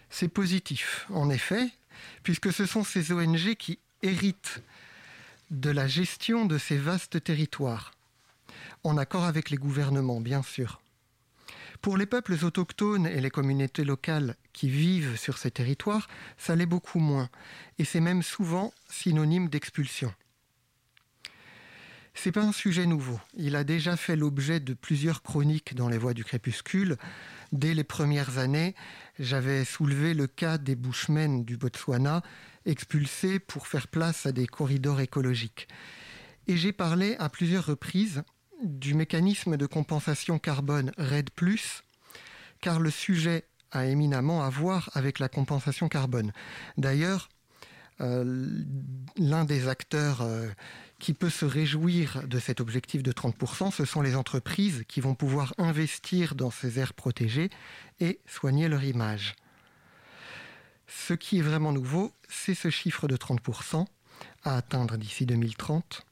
c'est positif, en effet, puisque ce sont ces ONG qui héritent de la gestion de ces vastes territoires, en accord avec les gouvernements, bien sûr. Pour les peuples autochtones et les communautés locales qui vivent sur ces territoires, ça l'est beaucoup moins, et c'est même souvent synonyme d'expulsion. C'est pas un sujet nouveau. Il a déjà fait l'objet de plusieurs chroniques dans les voies du crépuscule, Dès les premières années, j'avais soulevé le cas des Bushmen du Botswana, expulsés pour faire place à des corridors écologiques. Et j'ai parlé à plusieurs reprises du mécanisme de compensation carbone RED, car le sujet a éminemment à voir avec la compensation carbone. D'ailleurs, l'un des acteurs euh, qui peut se réjouir de cet objectif de 30%, ce sont les entreprises qui vont pouvoir investir dans ces aires protégées et soigner leur image. Ce qui est vraiment nouveau, c'est ce chiffre de 30% à atteindre d'ici 2030.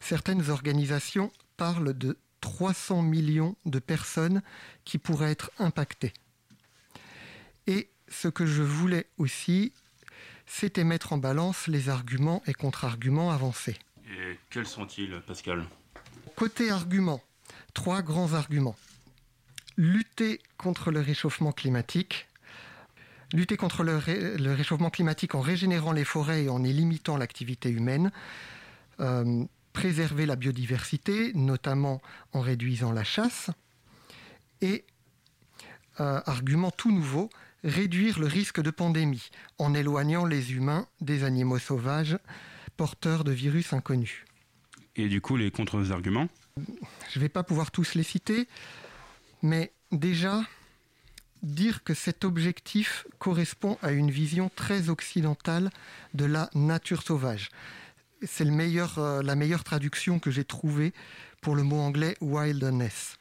Certaines organisations parlent de 300 millions de personnes qui pourraient être impactées. ce que je voulais aussi, c'était mettre en balance les arguments et contre-arguments avancés. Et quels sont-ils, Pascal? Côté arguments, trois grands arguments. Lutter contre le réchauffement climatique, lutter contre le, réchauffement climatique en régénérant les forêts et en y limitant l'activité humaine, euh, préserver la biodiversité, notamment en réduisant la chasse, et, euh, argument tout nouveau, réduire le risque de pandémie en éloignant les humains des animaux sauvages porteurs de virus inconnus. Et du coup, les contre-arguments Je ne vais pas pouvoir tous les citer, mais déjà, dire que cet objectif correspond à une vision très occidentale de la nature sauvage. C'est le meilleur, euh, la meilleure traduction que j'ai trouvée pour le mot anglais wilderness.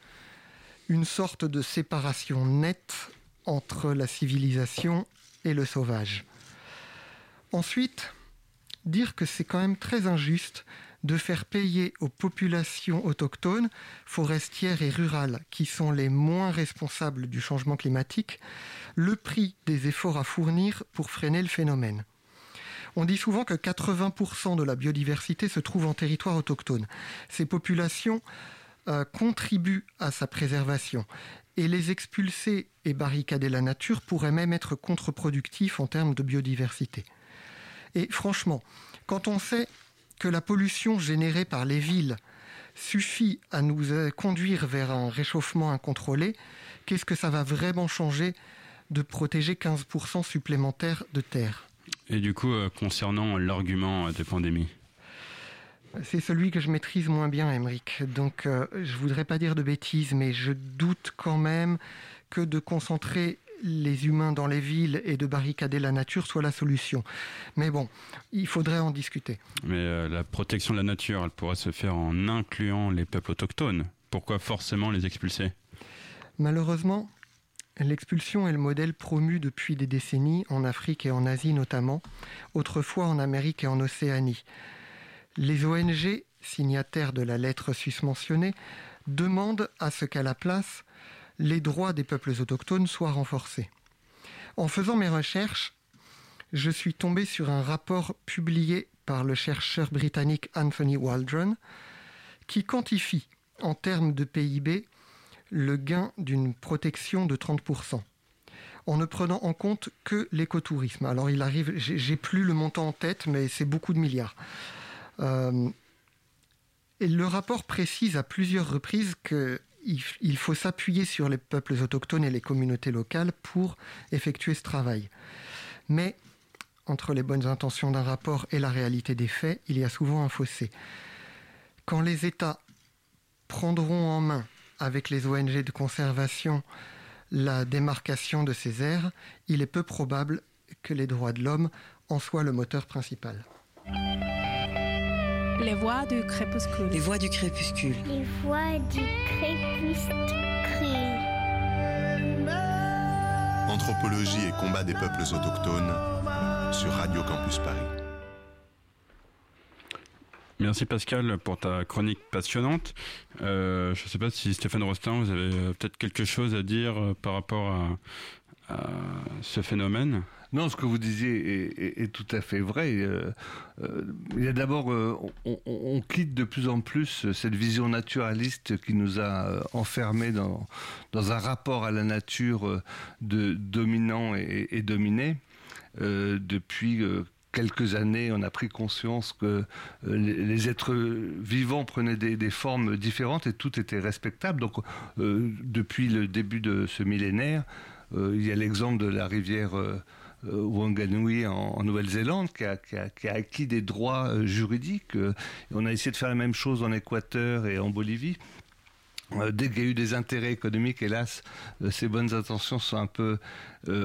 Une sorte de séparation nette entre la civilisation et le sauvage. Ensuite, dire que c'est quand même très injuste de faire payer aux populations autochtones, forestières et rurales, qui sont les moins responsables du changement climatique, le prix des efforts à fournir pour freiner le phénomène. On dit souvent que 80% de la biodiversité se trouve en territoire autochtone. Ces populations euh, contribuent à sa préservation. Et les expulser et barricader la nature pourrait même être contre-productif en termes de biodiversité. Et franchement, quand on sait que la pollution générée par les villes suffit à nous euh, conduire vers un réchauffement incontrôlé, qu'est-ce que ça va vraiment changer de protéger 15% supplémentaires de terre? Et du coup, euh, concernant l'argument de pandémie? C'est celui que je maîtrise moins bien, Emmerich. Donc, euh, je voudrais pas dire de bêtises, mais je doute quand même que de concentrer les humains dans les villes et de barricader la nature soit la solution. Mais bon, il faudrait en discuter. Mais euh, la protection de la nature, elle pourrait se faire en incluant les peuples autochtones. Pourquoi forcément les expulser? Malheureusement, l'expulsion est le modèle promu depuis des décennies, en Afrique et en Asie notamment, autrefois en Amérique et en Océanie. Les ONG, signataires de la lettre susmentionnée, demandent à ce qu'à la place, les droits des peuples autochtones soient renforcés. En faisant mes recherches, je suis tombé sur un rapport publié par le chercheur britannique Anthony Waldron qui quantifie en termes de PIB le gain d'une protection de 30% en ne prenant en compte que l'écotourisme. Alors il arrive, j'ai plus le montant en tête, mais c'est beaucoup de milliards. Euh, et le rapport précise à plusieurs reprises que il faut s'appuyer sur les peuples autochtones et les communautés locales pour effectuer ce travail. Mais entre les bonnes intentions d'un rapport et la réalité des faits, il y a souvent un fossé. Quand les États prendront en main, avec les ONG de conservation, la démarcation de ces aires, il est peu probable que les droits de l'homme en soient le moteur principal. Les voix du crépuscule. Les voix du crépuscule. Les voix du crépuscule. Anthropologie et combat des peuples autochtones sur Radio Campus Paris. Merci Pascal pour ta chronique passionnante. Euh, je ne sais pas si Stéphane Rostin, vous avez peut-être quelque chose à dire euh, par rapport à ce phénomène. Non, ce que vous disiez est, tout à fait vrai. Euh, euh, il y a d'abord, euh, on, quitte de plus en plus cette vision naturaliste qui nous a enfermés dans, un rapport à la nature de dominant et, dominé. depuis quelques années, on a pris conscience que les êtres vivants prenaient des, formes différentes et tout était respectable. Donc, depuis le début de ce millénaire, il y a l'exemple de la rivière euh, Wanganui en, Nouvelle-Zélande, qui a, acquis des droits euh, juridiques. Euh, on a essayé de faire la même chose en Équateur et en Bolivie. Dès qu'il y a eu des intérêts économiques, hélas, ces bonnes intentions sont un peu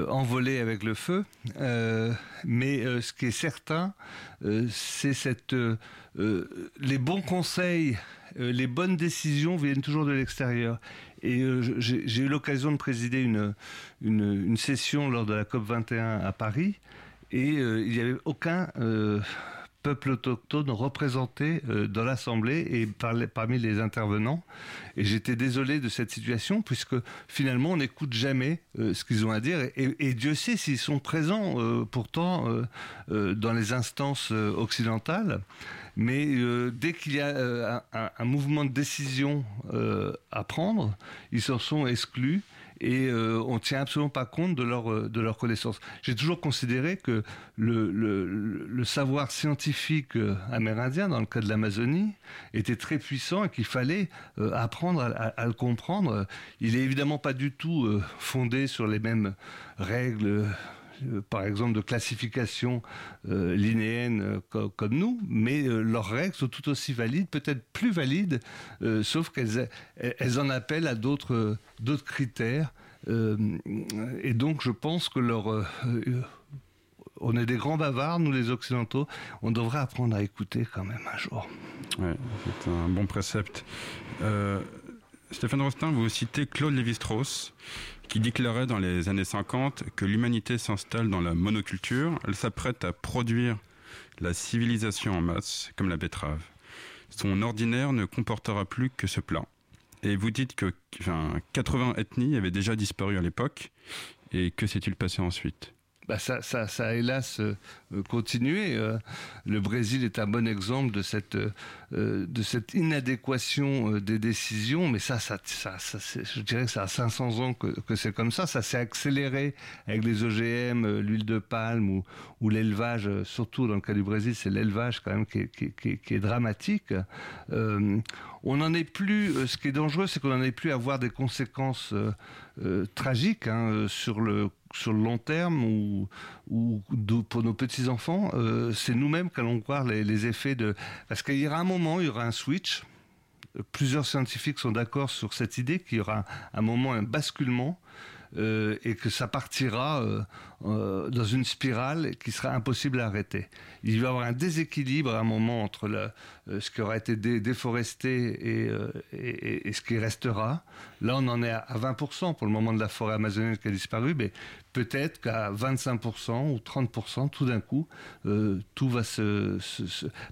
envolées avec le feu. mais ce qui est certain, c'est cette les bons conseils, les bonnes décisions viennent toujours de l'extérieur. Et euh, j'ai eu l'occasion de présider une, une, session lors de la COP 21 à Paris, et euh, il n'y avait aucun euh, peuples autochtones représentés euh, dans l'Assemblée et parmi les intervenants. Et j'étais désolé de cette situation puisque finalement on n'écoute jamais ce qu'ils ont à dire. Et, Dieu sait s'ils sont présents pourtant dans les instances occidentales. Mais dès qu'il y a un, mouvement de décision à prendre, ils s'en sont exclus et euh, on ne tient absolument pas compte de leur, euh, de leur connaissance. J'ai toujours considéré que le, le, savoir scientifique euh, amérindien, dans le cas de l'Amazonie, était très puissant et qu'il fallait apprendre à, le comprendre. Il est évidemment pas du tout fondé sur les mêmes règles par exemple de classification linéenne comme nous, mais leurs règles sont tout aussi valides, peut-être plus valides, sauf qu'elles elles en appellent à d'autres critères. Euh, et donc, je pense que leur euh, on est des grands bavards, nous les Occidentaux. On devrait apprendre à écouter quand même un jour. Ouais, c'est un bon précepte. Euh, Stéphane Rostin, vous citez Claude Lévi-Strauss, qui déclarait dans les années 50 que l'humanité s'installe dans la monoculture. Elle s'apprête à produire la civilisation en masse, comme la betterave. Son ordinaire ne comportera plus que ce plat. Et vous dites que enfin, 80 ethnies avaient déjà disparu à l'époque. Et que s'est-il passé ensuite? Bah ça, ça, ça a hélas euh, continué. Euh. le Brésil est un bon exemple de cette, euh, de cette inadéquation des décisions, mais ça, ça, ça, je dirais que ça a 500 ans que, que c'est comme ça. Ça s'est accéléré avec les OGM, l'huile de palme ou, ou l'élevage, surtout dans le cas du Brésil, c'est l'élevage quand même qui est, qui, est dramatique. on n'en est plus. Ce qui est dangereux, c'est qu'on n'en est plus à voir des conséquences tragiques hein, sur le sur le long terme ou, ou pour nos petits enfants, euh, c'est nous-mêmes qu'allons voir les, effets de. Parce qu'il y aura un moment, il y aura un switch. Plusieurs scientifiques sont d'accord sur cette idée qu'il y aura un moment, un basculement euh, et que ça partira euh, euh, dans une spirale qui sera impossible à arrêter. Il va y avoir un déséquilibre à un moment entre le, ce qui aura été déforesté et, et, ce qui restera. Là, on en est à 20% pour le moment de la forêt amazonienne qui a disparu, mais peut-être qu'à 25% ou 30%, tout d'un coup, tout va se,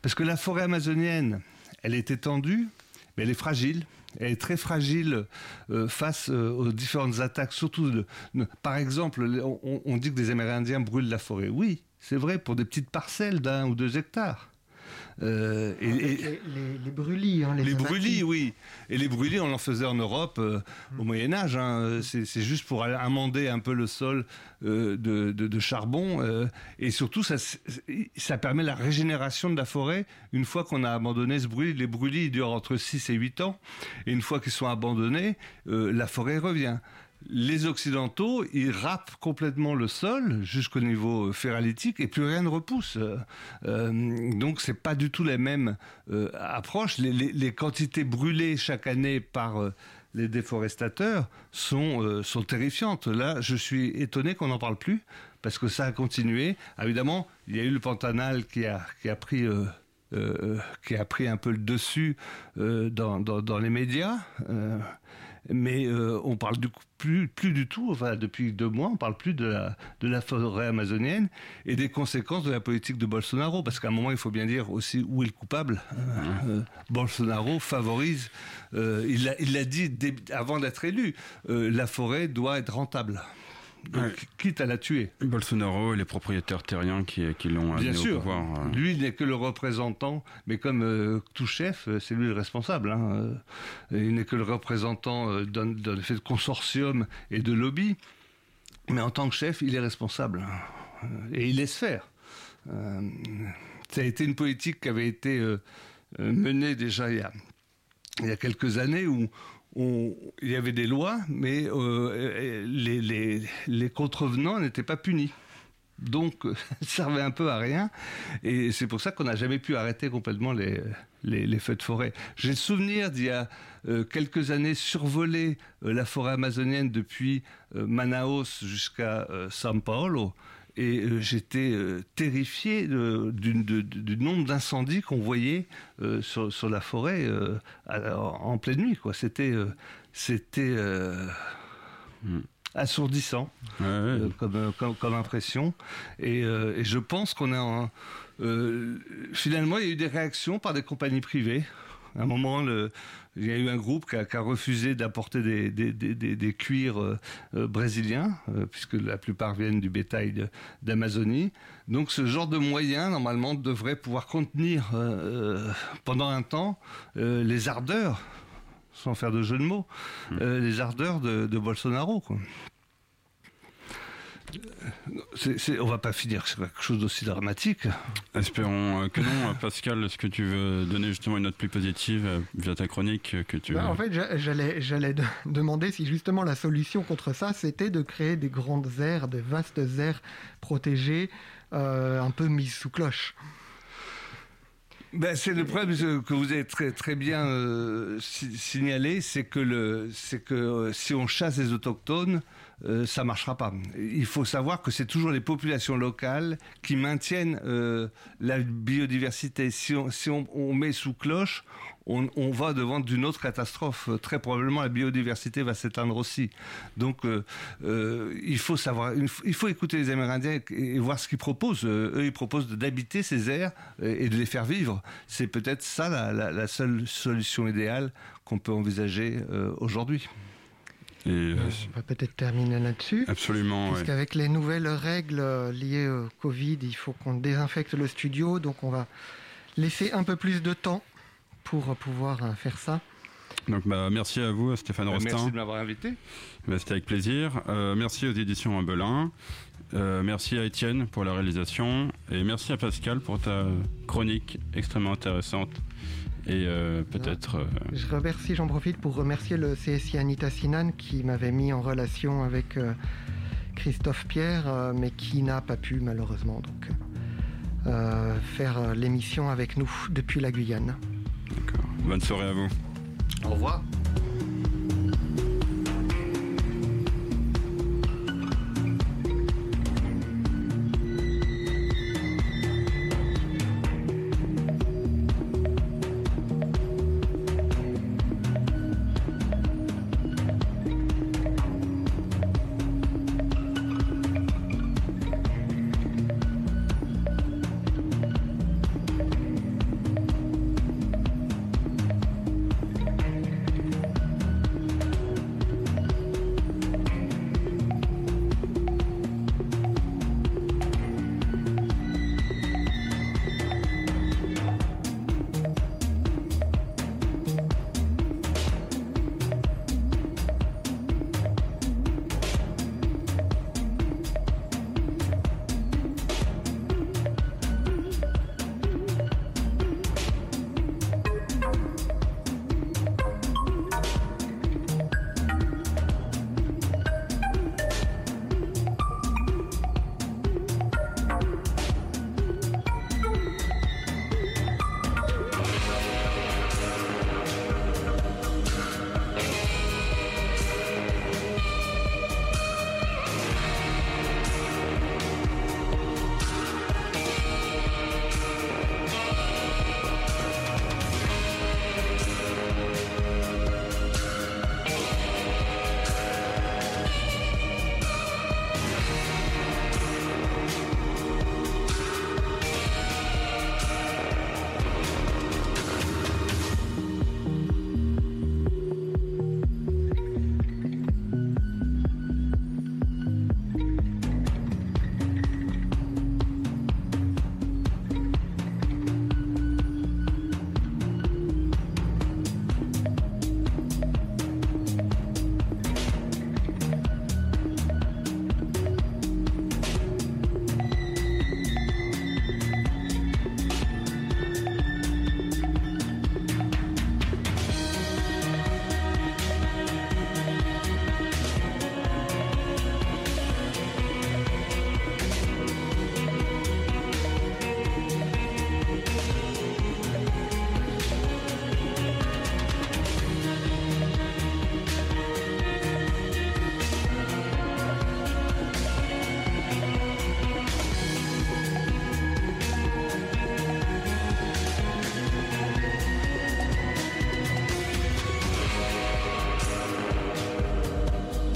Parce que la forêt amazonienne, elle est étendue, elle est fragile. Elle est très fragile euh, face euh, aux différentes attaques, surtout par exemple, on, dit que des Amérindiens brûlent la forêt. Oui, c'est vrai pour des petites parcelles d'un ou deux hectares. Euh, et, les, les, brûlis. Hein, les, brûlis, oui. Et les brûlis, on en faisait en Europe euh, au Moyen Âge. Hein. C'est juste pour amender un peu le sol euh, de, de, de, charbon. Euh, et surtout, ça, ça permet la régénération de la forêt une fois qu'on a abandonné ce brûlis. Les brûlis durent entre 6 et 8 ans. Et une fois qu'ils sont abandonnés, la forêt revient les Occidentaux, ils râpent complètement le sol jusqu'au niveau euh, ferralitique et plus rien ne repousse. Euh, euh donc c'est pas du tout la même euh, approche. Les, quantités brûlées chaque année par les déforestateurs sont, sont terrifiantes. Là, je suis étonné qu'on n'en parle plus parce que ça a continué. Ah, évidemment, il y a eu le Pantanal qui a, qui a pris... qui a pris un peu le dessus dans, dans, les médias mais euh, on parle du plus, plus du tout, enfin depuis deux mois, on parle plus de la, de la forêt amazonienne et des conséquences de la politique de Bolsonaro, parce qu'à un moment il faut bien dire aussi où est le coupable. Euh, Bolsonaro favorise, euh, il l'a dit avant d'être élu, la forêt doit être rentable. Donc, quitte à la tuer. Bolsonaro et les propriétaires terriens qui, qui l'ont amené au pouvoir. Euh. Lui, il n'est que le représentant, mais comme euh, tout chef, euh, c'est lui le responsable. Hein. Il n'est que le représentant d'un effet de consortium et de lobby. Mais en tant que chef, il est responsable. Et il laisse faire. ça a été une politique qui avait été menée déjà il y a, il y a quelques années où il y avait des lois, mais euh, les, les, contrevenants n'étaient pas punis. Donc, ça servait un peu à rien. Et c'est pour ça qu'on n'a jamais pu arrêter complètement les, feux de forêt. J'ai le souvenir d'il y a euh, quelques années survoler euh, la forêt amazonienne depuis Manaus jusqu'à São Paulo et euh, j'étais euh, terrifié du nombre d'incendies qu'on voyait euh, sur, la forêt en pleine nuit. Quoi. C'était, c'était, assourdissant comme, comme, impression. Et, je pense qu'on a finalement il y a eu des réactions par des compagnies privées. À un moment, le, il y a eu un groupe qui a, refusé d'apporter des, des, des, des, cuirs euh, euh, brésiliens, euh, puisque la plupart viennent du bétail d'Amazonie. Donc ce genre de moyens, normalement, devrait pouvoir contenir pendant un temps les ardeurs, sans faire de jeu de mots, hmm. les ardeurs de, de Bolsonaro. Quoi on va pas finir sur quelque chose d'aussi dramatique. Espérons euh, que non. Pascal, est-ce que tu veux donner justement une note plus positive euh, via ta chronique que tu bah, En fait, j'allais, j'allais demander si justement la solution contre ça, c'était de créer des grandes aires, des vastes aires protégées, euh, un peu mises sous cloche. Ben, c'est le problème que vous avez très, très bien signalé, c'est que, le, c'est que si on chasse les autochtones, euh, ça marchera pas. Il faut savoir que c'est toujours les populations locales qui maintiennent euh, la biodiversité. Si, on, met sous cloche, on, va devant d'une autre catastrophe. Très probablement, la biodiversité va s'éteindre aussi. Donc, euh, il faut savoir, il faut écouter les Amérindiens et, voir ce qu'ils proposent. eux, ils proposent d'habiter ces aires et de les faire vivre. C'est peut-être ça la, seule solution idéale qu'on peut envisager aujourd'hui. Euh, on va peut-être terminer là-dessus. Absolument. Parce qu'avec les nouvelles règles euh, liées au Covid, il faut qu'on désinfecte le studio. Donc on va laisser un peu plus de temps pour pouvoir euh, faire ça. Donc bah, merci à vous Stéphane Rostin. Merci de m'avoir invité. Bah, c'était avec plaisir. merci aux éditions Belin. merci à Étienne pour la réalisation et merci à Pascal pour ta chronique extrêmement intéressante. Et euh, peut-être. Euh, Je remercie, j'en profite pour remercier le CSI Anita Sinan qui m'avait mis en relation avec euh, Christophe Pierre, mais qui n'a pas pu malheureusement donc faire l'émission avec nous depuis la Guyane. D'accord. Bonne soirée à vous. Au revoir.